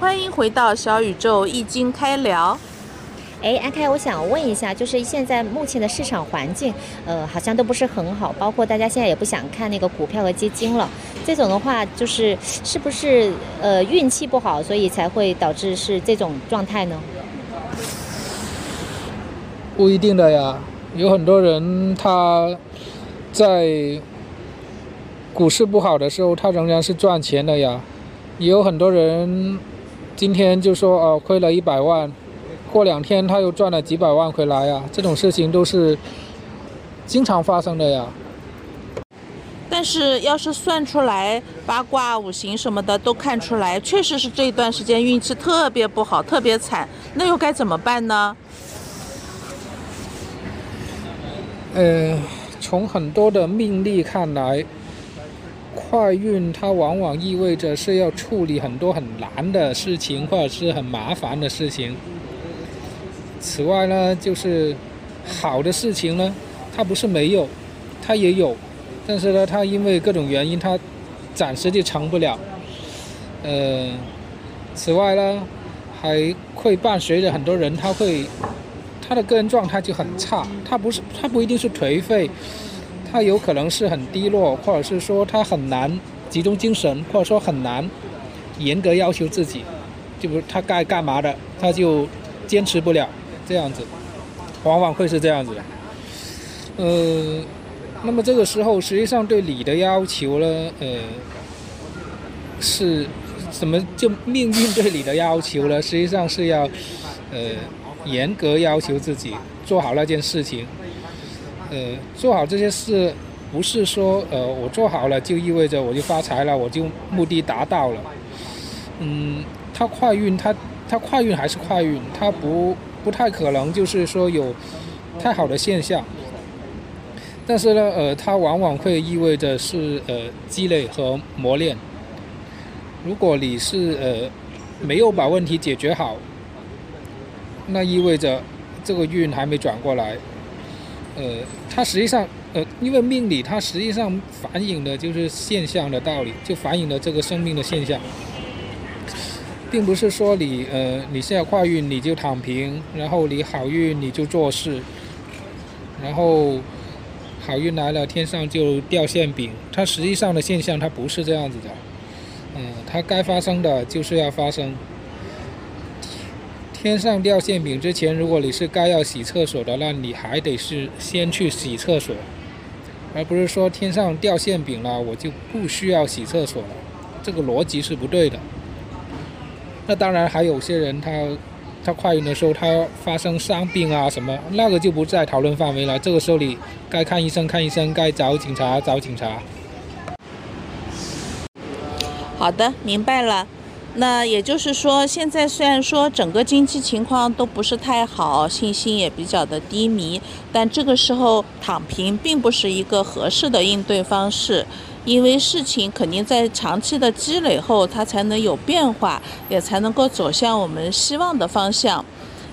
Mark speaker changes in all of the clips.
Speaker 1: 欢迎回到小宇宙易经开聊。
Speaker 2: 哎，安开，我想问一下，就是现在目前的市场环境，呃，好像都不是很好，包括大家现在也不想看那个股票和基金了。这种的话，就是是不是呃运气不好，所以才会导致是这种状态呢？
Speaker 3: 不一定的呀，有很多人他在股市不好的时候，他仍然是赚钱的呀。也有很多人今天就说哦，亏了一百万。过两天他又赚了几百万回来呀，这种事情都是经常发生的呀。
Speaker 1: 但是要是算出来八卦五行什么的都看出来，确实是这一段时间运气特别不好，特别惨，那又该怎么办呢？
Speaker 3: 呃，从很多的命例看来，快运它往往意味着是要处理很多很难的事情，或者是很麻烦的事情。此外呢，就是好的事情呢，它不是没有，它也有，但是呢，它因为各种原因，它暂时就成不了。呃，此外呢，还会伴随着很多人，他会他的个人状态就很差，他不是他不一定是颓废，他有可能是很低落，或者是说他很难集中精神，或者说很难严格要求自己，就不他该干嘛的，他就坚持不了。这样子，往往会是这样子的。呃，那么这个时候，实际上对你的要求呢，呃，是什么？就命运对你的要求呢？实际上是要，呃，严格要求自己做好那件事情。呃，做好这些事，不是说呃我做好了就意味着我就发财了，我就目的达到了。嗯，它快运，它它快运还是快运，它不。不太可能，就是说有太好的现象，但是呢，呃，它往往会意味着是呃积累和磨练。如果你是呃没有把问题解决好，那意味着这个运还没转过来。呃，它实际上呃，因为命理它实际上反映的就是现象的道理，就反映了这个生命的现象。并不是说你呃你现在快运你就躺平，然后你好运你就做事，然后好运来了天上就掉馅饼。它实际上的现象它不是这样子的，嗯，它该发生的就是要发生。天上掉馅饼之前，如果你是该要洗厕所的，那你还得是先去洗厕所，而不是说天上掉馅饼了我就不需要洗厕所了，这个逻辑是不对的。那当然，还有些人他他快运的时候，他发生伤病啊什么，那个就不在讨论范围了。这个时候你该看医生看医生，该找警察找警察。
Speaker 1: 好的，明白了。那也就是说，现在虽然说整个经济情况都不是太好，信心也比较的低迷，但这个时候躺平并不是一个合适的应对方式。因为事情肯定在长期的积累后，它才能有变化，也才能够走向我们希望的方向。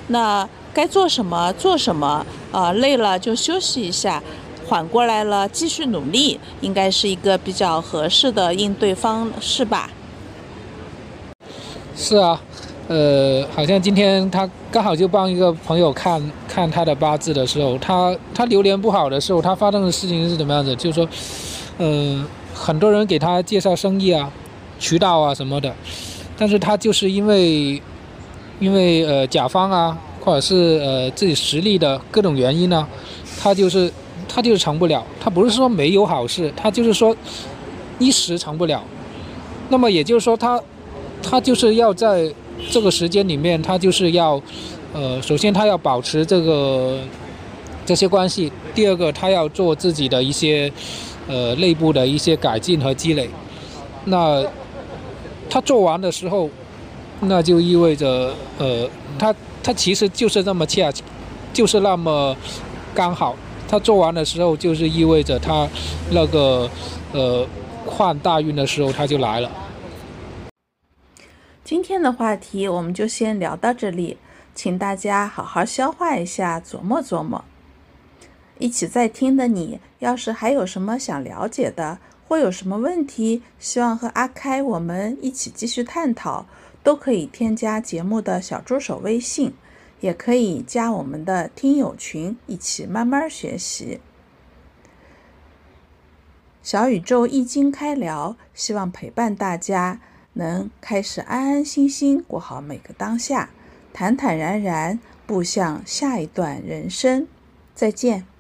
Speaker 1: 那该做什么做什么啊？累了就休息一下，缓过来了继续努力，应该是一个比较合适的应对方式吧。
Speaker 3: 是啊，呃，好像今天他刚好就帮一个朋友看看他的八字的时候，他他流年不好的时候，他发生的事情是怎么样子？就是说，嗯。很多人给他介绍生意啊、渠道啊什么的，但是他就是因为，因为呃甲方啊，或者是呃自己实力的各种原因呢，他就是他就是成不了。他不是说没有好事，他就是说一时成不了。那么也就是说，他他就是要在这个时间里面，他就是要呃，首先他要保持这个这些关系，第二个他要做自己的一些。呃，内部的一些改进和积累，那他做完的时候，那就意味着，呃，他他其实就是那么恰，就是那么刚好。他做完的时候，就是意味着他那个呃换大运的时候他就来了。
Speaker 1: 今天的话题我们就先聊到这里，请大家好好消化一下，琢磨琢磨。一起在听的你，要是还有什么想了解的，或有什么问题，希望和阿开我们一起继续探讨，
Speaker 4: 都可以添加节目的小助手微信，也可以加我们的听友群，一起慢慢学习。小宇宙易经开聊，希望陪伴大家，能开始安安心心过好每个当下，坦坦然然步向下一段人生。再见。